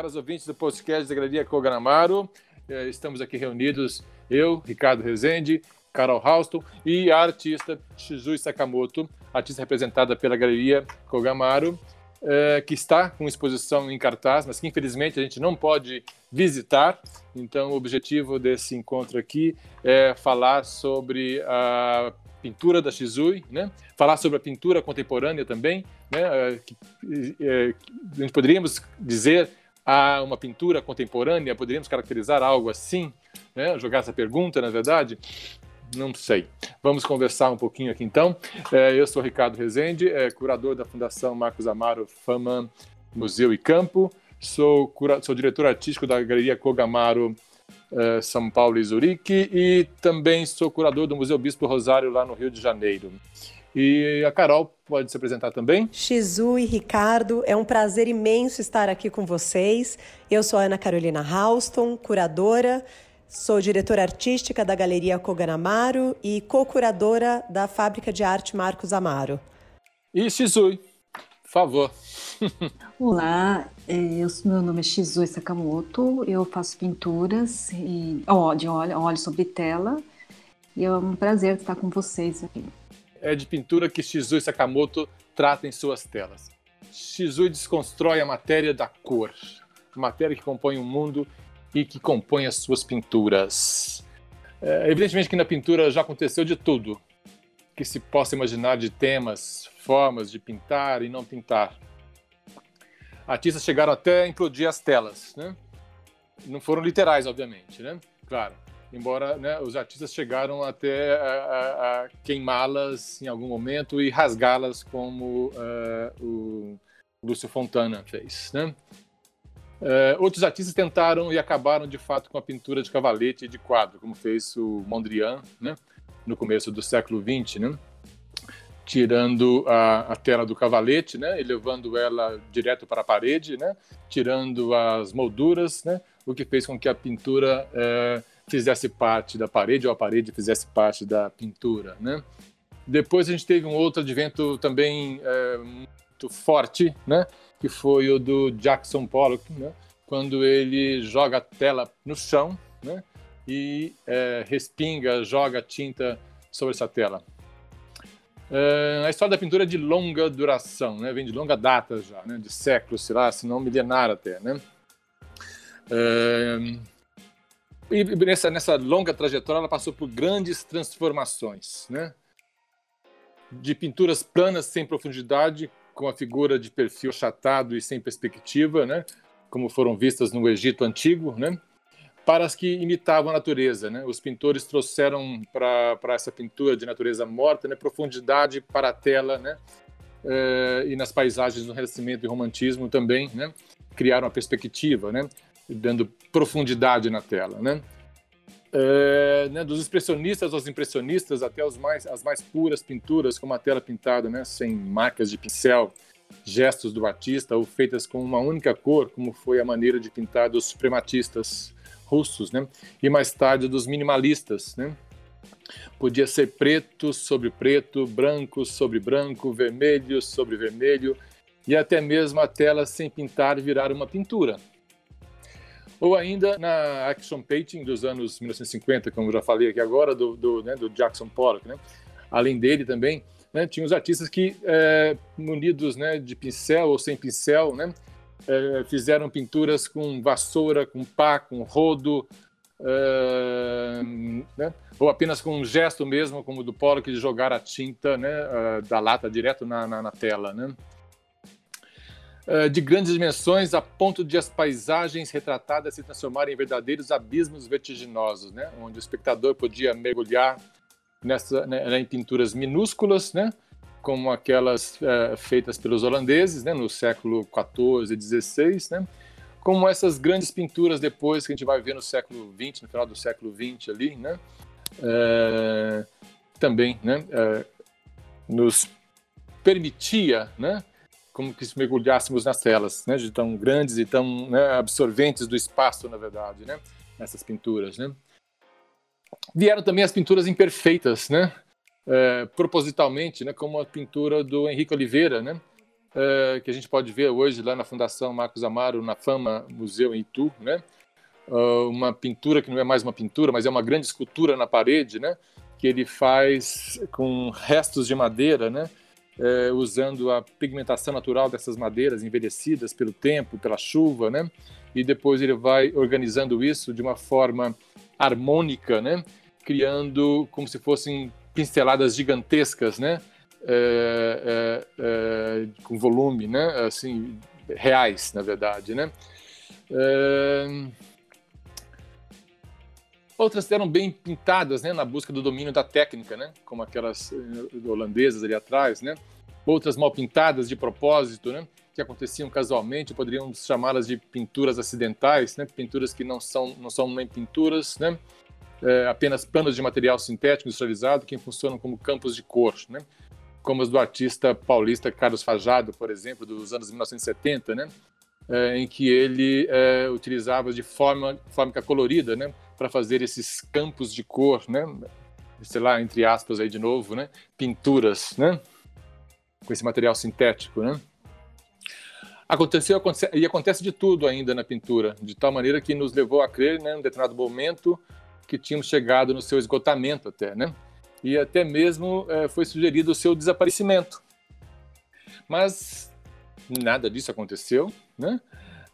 caros ouvintes do podcast da Galeria Koganamaro. É, estamos aqui reunidos, eu, Ricardo Rezende, Carol Houston e a artista Shizui Sakamoto, artista representada pela Galeria Kogamaro, é, que está com exposição em cartaz, mas que infelizmente a gente não pode visitar. Então, o objetivo desse encontro aqui é falar sobre a pintura da Shizui, né? falar sobre a pintura contemporânea também. Né? Que, é, a gente poderíamos dizer a uma pintura contemporânea, poderíamos caracterizar algo assim, né? jogar essa pergunta, na verdade. Não sei. Vamos conversar um pouquinho aqui então. É, eu sou Ricardo Rezende, é, curador da Fundação Marcos Amaro Fama Museu e Campo. Sou, cura... sou diretor artístico da Galeria Kogamaro é, São Paulo e Zurique e também sou curador do Museu Bispo Rosário lá no Rio de Janeiro. E a Carol pode se apresentar também. Shizu e Ricardo, é um prazer imenso estar aqui com vocês. Eu sou a Ana Carolina Halston, curadora Sou diretora artística da Galeria Kogan Amaro e co-curadora da Fábrica de Arte Marcos Amaro. E Shizui, por favor. Olá, é, eu, meu nome é Shizui Sakamoto, eu faço pinturas e, ó, de óleo, óleo sobre tela e é um prazer estar com vocês aqui. É de pintura que Shizui Sakamoto trata em suas telas. Shizui desconstrói a matéria da cor, matéria que compõe o mundo e que compõe as suas pinturas. É, evidentemente que na pintura já aconteceu de tudo que se possa imaginar de temas, formas de pintar e não pintar. Artistas chegaram até a implodir as telas, né? Não foram literais, obviamente, né? Claro. Embora né, os artistas chegaram até a, a, a queimá-las em algum momento e rasgá-las, como uh, o Lúcio Fontana fez, né? Uh, outros artistas tentaram e acabaram de fato com a pintura de cavalete e de quadro, como fez o Mondrian, né, no começo do século XX, né, tirando a, a, tela do cavalete, né, levando ela direto para a parede, né, tirando as molduras, né, o que fez com que a pintura uh, fizesse parte da parede ou a parede fizesse parte da pintura, né. Depois a gente teve um outro advento também uh, muito forte, né, que foi o do Jackson Pollock, né? quando ele joga a tela no chão né? e é, respinga, joga tinta sobre essa tela. É, a história da pintura é de longa duração, né? vem de longa data já, né? de séculos, sei lá, se não milenar até. Né? É, e nessa, nessa longa trajetória ela passou por grandes transformações, né? de pinturas planas sem profundidade com a figura de perfil chatado e sem perspectiva, né? como foram vistas no Egito Antigo, né? para as que imitavam a natureza. Né? Os pintores trouxeram para essa pintura de natureza morta né? profundidade para a tela, né? É, e nas paisagens do Renascimento e Romantismo também, né? criaram a perspectiva, né? Dando profundidade na tela. Né? É, né, dos expressionistas aos impressionistas, até os mais, as mais puras pinturas, como a tela pintada, né, sem marcas de pincel, gestos do artista ou feitas com uma única cor, como foi a maneira de pintar dos suprematistas russos, né, e mais tarde dos minimalistas. Né. Podia ser preto sobre preto, branco sobre branco, vermelho sobre vermelho, e até mesmo a tela sem pintar virar uma pintura ou ainda na action painting dos anos 1950, como eu já falei aqui agora, do, do, né, do Jackson Pollock. Né? Além dele também, né, tinha os artistas que, é, munidos né, de pincel ou sem pincel, né, é, fizeram pinturas com vassoura, com pá, com rodo, é, né, ou apenas com um gesto mesmo, como o do Pollock, de jogar a tinta né, da lata direto na, na, na tela. Né? Eh, de grandes dimensões a ponto de as paisagens retratadas se transformarem em verdadeiros abismos vertiginosos, né? onde o espectador podia mergulhar nessa, né, em pinturas minúsculas, né? como aquelas uh, feitas pelos holandeses né? no século XIV e XVI, né? como essas grandes pinturas depois que a gente vai ver no século XX, no final do século XX ali, né? Uh, também né? Uh, nos permitia né? Como que se mergulhássemos nas telas, né, de tão grandes e tão né, absorventes do espaço, na verdade, né, nessas pinturas, né. Vieram também as pinturas imperfeitas, né, é, propositalmente, né, como a pintura do Henrique Oliveira, né, uh, que a gente pode ver hoje lá na Fundação Marcos Amaro, na Fama Museu em Itu, né? Uh, uma pintura que não é mais uma pintura, mas é uma grande escultura na parede, né? Que ele faz com restos de madeira, né? Uh, usando a pigmentação natural dessas madeiras envelhecidas pelo tempo, pela chuva, né? E depois ele vai organizando isso de uma forma harmônica, né? Criando como se fossem pinceladas gigantescas, né? É, é, é, com volume, né? Assim, reais, na verdade, né? Outras eram bem pintadas, né? Na busca do domínio da técnica, né? Como aquelas eh, holandesas ali atrás, né? Outras mal pintadas de propósito, né? Que aconteciam casualmente, poderíamos chamá-las de pinturas acidentais, né? Pinturas que não são não são nem pinturas, né? É, apenas panos de material sintético industrializado que funcionam como campos de cor, né? como as do artista paulista Carlos Fajado, por exemplo, dos anos 1970, né? É, em que ele é, utilizava de forma fórmica colorida, né, para fazer esses campos de cor, né, sei lá, entre aspas aí de novo, né, pinturas, né, com esse material sintético, né. Aconteceu acontece, e acontece de tudo ainda na pintura, de tal maneira que nos levou a crer, né, em um determinado momento, que tínhamos chegado no seu esgotamento até, né e até mesmo é, foi sugerido o seu desaparecimento. Mas nada disso aconteceu, né?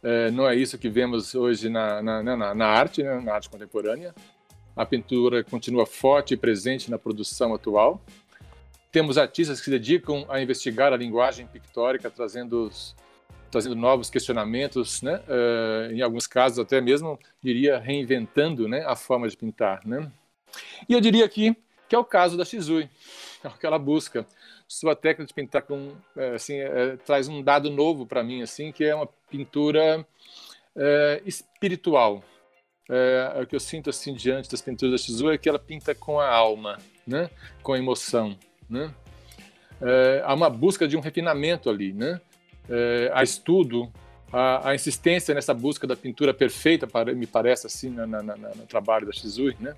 É, não é isso que vemos hoje na, na, na, na arte, né? na arte contemporânea. A pintura continua forte e presente na produção atual. Temos artistas que se dedicam a investigar a linguagem pictórica, trazendo, trazendo novos questionamentos, né? Uh, em alguns casos até mesmo, diria, reinventando né? a forma de pintar. Né? E eu diria que que é o caso da Shizui, é que ela busca. Sua técnica de pintar com, é, assim, é, traz um dado novo para mim, assim, que é uma pintura é, espiritual. É, o que eu sinto assim diante das pinturas da Shizui é que ela pinta com a alma, né? com a emoção. Né? É, há uma busca de um refinamento ali, né? É, há estudo, a, a, insistência nessa busca da pintura perfeita, para, me parece assim, na, na, na, no trabalho da Shizui, né?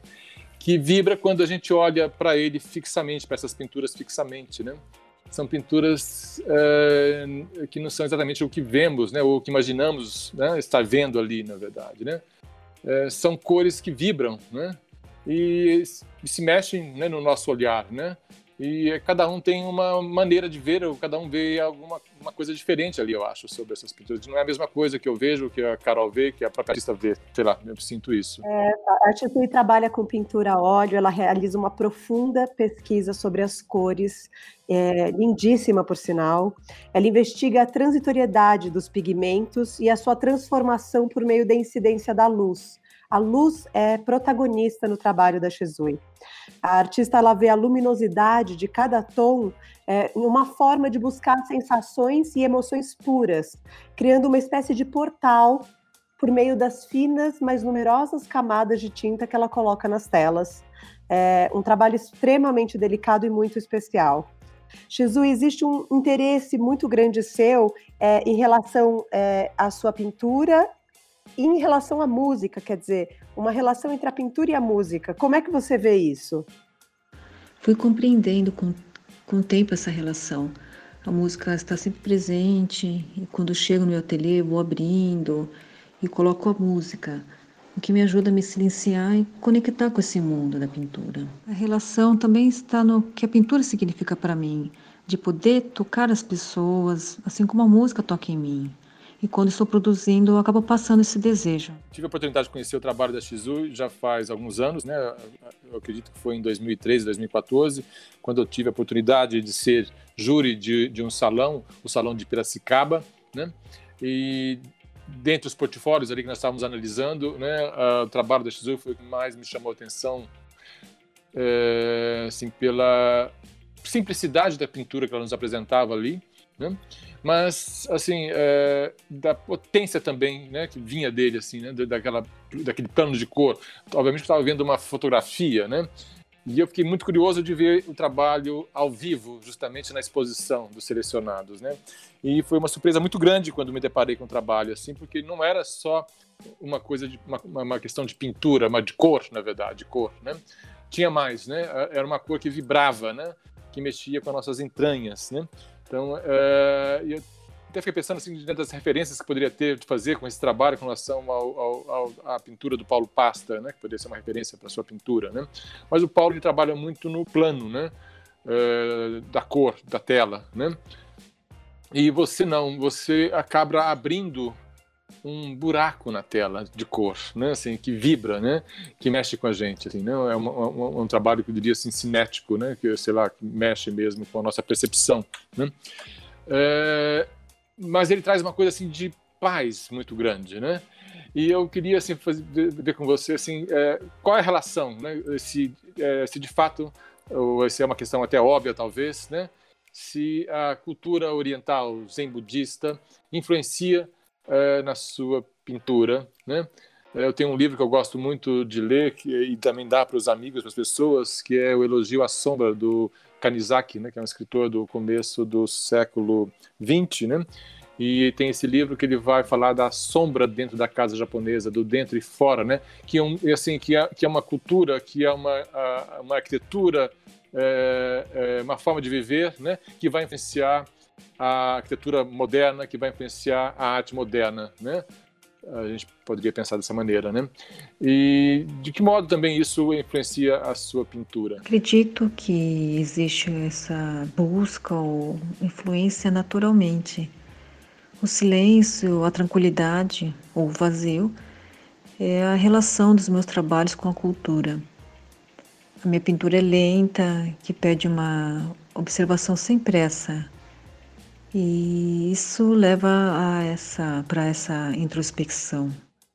Que vibra quando a gente olha para ele fixamente, para essas pinturas fixamente, né? São pinturas é, que não são exatamente o que vemos, né? Ou o que imaginamos né? estar vendo ali, na verdade, né? É, são cores que vibram, né? E, e se mexem né, no nosso olhar, né? E cada um tem uma maneira de ver, ou cada um vê alguma uma coisa diferente ali, eu acho, sobre essas pinturas. Não é a mesma coisa que eu vejo, que a Carol vê, que a própria artista vê. Sei lá, eu sinto isso. É, a Artistui trabalha com pintura a óleo, ela realiza uma profunda pesquisa sobre as cores, é, lindíssima por sinal. Ela investiga a transitoriedade dos pigmentos e a sua transformação por meio da incidência da luz. A luz é protagonista no trabalho da Shizui. A artista ela vê a luminosidade de cada tom é, uma forma de buscar sensações e emoções puras, criando uma espécie de portal por meio das finas, mas numerosas camadas de tinta que ela coloca nas telas. É um trabalho extremamente delicado e muito especial. Shizu, existe um interesse muito grande seu é, em relação é, à sua pintura e em relação à música, quer dizer, uma relação entre a pintura e a música. Como é que você vê isso? Fui compreendendo com, com o tempo essa relação. A música está sempre presente e quando chego no meu ateliê vou abrindo e coloco a música, o que me ajuda a me silenciar e conectar com esse mundo da pintura. A relação também está no que a pintura significa para mim, de poder tocar as pessoas, assim como a música toca em mim. E quando estou produzindo, eu acabo passando esse desejo. Tive a oportunidade de conhecer o trabalho da Shizu já faz alguns anos, né? Eu acredito que foi em 2013, 2014, quando eu tive a oportunidade de ser júri de, de um salão, o Salão de Piracicaba, né? E dentre os portfólios ali que nós estávamos analisando, né, o trabalho da Shizu foi o que mais me chamou a atenção, é, assim, pela simplicidade da pintura que ela nos apresentava ali, né? mas assim é, da potência também né que vinha dele assim né daquela daquele plano de cor. Obviamente estava vendo uma fotografia né e eu fiquei muito curioso de ver o trabalho ao vivo justamente na exposição dos selecionados né. E foi uma surpresa muito grande quando me deparei com o trabalho assim porque não era só uma coisa de uma, uma questão de pintura mas de cor na verdade de cor né. Tinha mais né era uma cor que vibrava né que mexia com as nossas entranhas né Então, uh, eu até fiquei pensando assim, dentro das referências que poderia ter de fazer com esse trabalho com relação ao, ao, ao, à pintura do Paulo Pasta, né, que poderia ser uma referência para sua pintura, né? Mas o Paulo ele trabalha muito no plano, né, uh, da cor da tela, né? E você não, você acaba abrindo um buraco na tela de cor, né, assim, que vibra, né, que mexe com a gente, assim, não é um, um, um, trabalho que eu diria assim cinético, né, que sei lá, que mexe mesmo com a nossa percepção, né. É, mas ele traz uma coisa assim de paz muito grande, né? E eu queria assim fazer, ver com você assim é, qual é a relação, né? Se, é, se de fato ou se é uma questão até óbvia talvez, né? Se a cultura oriental zen budista influencia é, na sua pintura, né? Eu tenho um livro que eu gosto muito de ler que, e também dá para os amigos, para as pessoas, que é o Elogio à Sombra do Kanizaki, né, que é um escritor do começo do século XX, né? E tem esse livro que ele vai falar da sombra dentro da casa japonesa, do dentro e fora, né? Que é um, assim, que é, que é uma cultura, que é uma, uma arquitetura, é, é uma forma de viver, né? Que vai influenciar a arquitetura moderna, que vai influenciar a arte moderna, né? A gente poderia pensar dessa maneira, né? E de que modo também isso influencia a sua pintura? Acredito que existe essa busca ou influência naturalmente. O silêncio, a tranquilidade ou o vazio é a relação dos meus trabalhos com a cultura. A minha pintura é lenta, que pede uma observação sem pressa, e isso leva a essa para essa introspecção.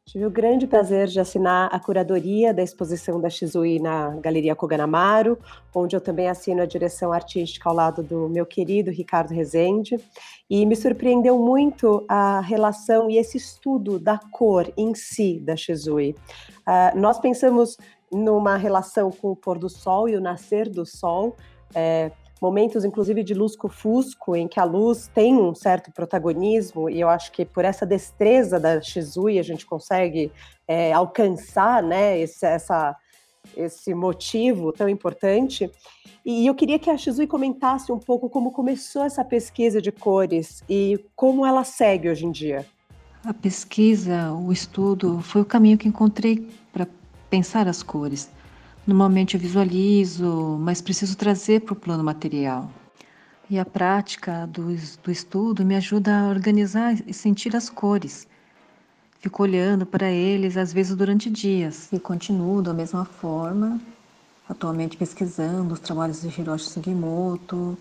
Tive o grande prazer de assinar a curadoria da exposição da Shizui na Galeria Koganamaru, onde eu também assino a direção artística ao lado do meu querido Ricardo Rezende. E me surpreendeu muito a relação e esse estudo da cor em si da Shizui. Uh, nós pensamos numa relação com o pôr do sol e o nascer do sol, é, momentos, inclusive, de lusco-fusco, em que a luz tem um certo protagonismo, e eu acho que por essa destreza da Shizui a gente consegue é, alcançar né, esse, essa, esse motivo tão importante. E eu queria que a Shizui comentasse um pouco como começou essa pesquisa de cores e como ela segue hoje em dia. A pesquisa, o estudo, foi o caminho que encontrei para pensar as cores. Normalmente eu visualizo, mas preciso trazer para o plano material. E a prática do, do estudo me ajuda a organizar e sentir as cores. Fico olhando para eles, às vezes durante dias, e continuo da mesma forma, atualmente pesquisando os trabalhos de Hiroshi Sugimoto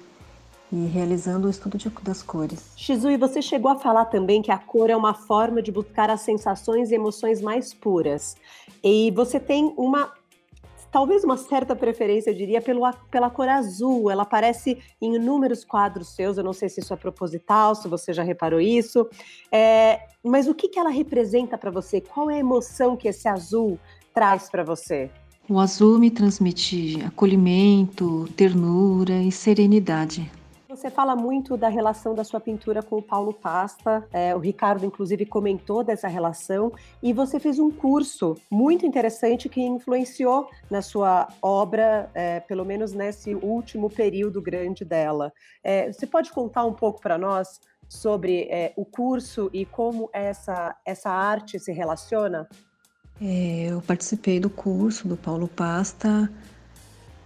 e realizando o estudo de, das cores. Shizui, você chegou a falar também que a cor é uma forma de buscar as sensações e emoções mais puras. E você tem uma talvez uma certa preferência, eu diria, pelo, pela cor azul. Ela aparece em inúmeros quadros seus, eu não sei se isso é proposital, se você já reparou isso. É, mas o que, que ela representa para você? Qual é a emoção que esse azul traz para você? O azul me transmite acolhimento, ternura e serenidade. Você fala muito da relação da sua pintura com o Paulo Pasta, é, o Ricardo, inclusive, comentou dessa relação, e você fez um curso muito interessante que influenciou na sua obra, é, pelo menos nesse último período grande dela. É, você pode contar um pouco para nós sobre é, o curso e como essa, essa arte se relaciona? É, eu participei do curso do Paulo Pasta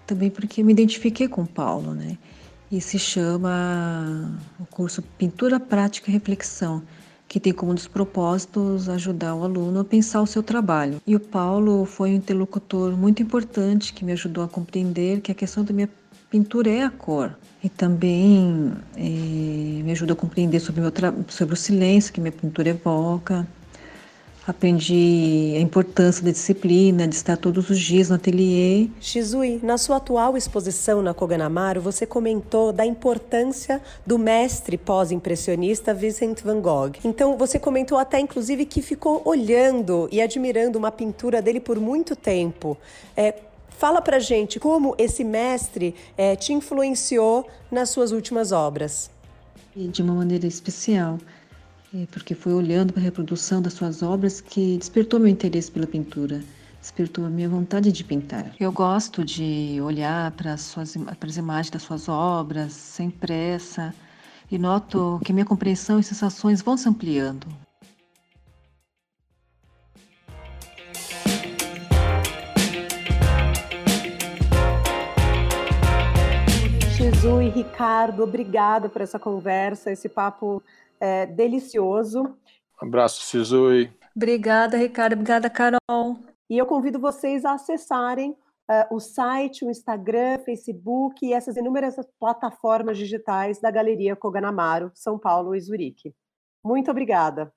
também porque me identifiquei com o Paulo, né? E se chama o curso Pintura Prática e Reflexão, que tem como um dos propósitos ajudar o aluno a pensar o seu trabalho. E o Paulo foi um interlocutor muito importante que me ajudou a compreender que a questão da minha pintura é a cor. E também eh, me ajudou a compreender sobre o, sobre o silêncio que minha pintura evoca, Aprendi a importância da disciplina, de estar todos os dias no ateliê. Shizui, na sua atual exposição na Koganamaru, você comentou da importância do mestre pós-impressionista Vincent van Gogh. Então, você comentou até, inclusive, que ficou olhando e admirando uma pintura dele por muito tempo. É, Fala pra gente como esse mestre é, te influenciou nas suas últimas obras. De uma maneira especial. É, porque foi olhando para a reprodução das suas obras que despertou meu interesse pela pintura, despertou a minha vontade de pintar. Eu gosto de olhar para as, suas, para as imagens das suas obras sem pressa, e noto que minha compreensão e sensações vão se ampliando. Shizu e Ricardo, obrigado por essa conversa, esse papo é, delicioso. Um abraço, Shizu. Obrigada, Ricardo. Obrigada, Carol. E eu convido vocês a acessarem uh, o site, o Instagram, Facebook e essas inúmeras plataformas digitais da Galeria Koganamaro, São Paulo e Zurique. Muito obrigada.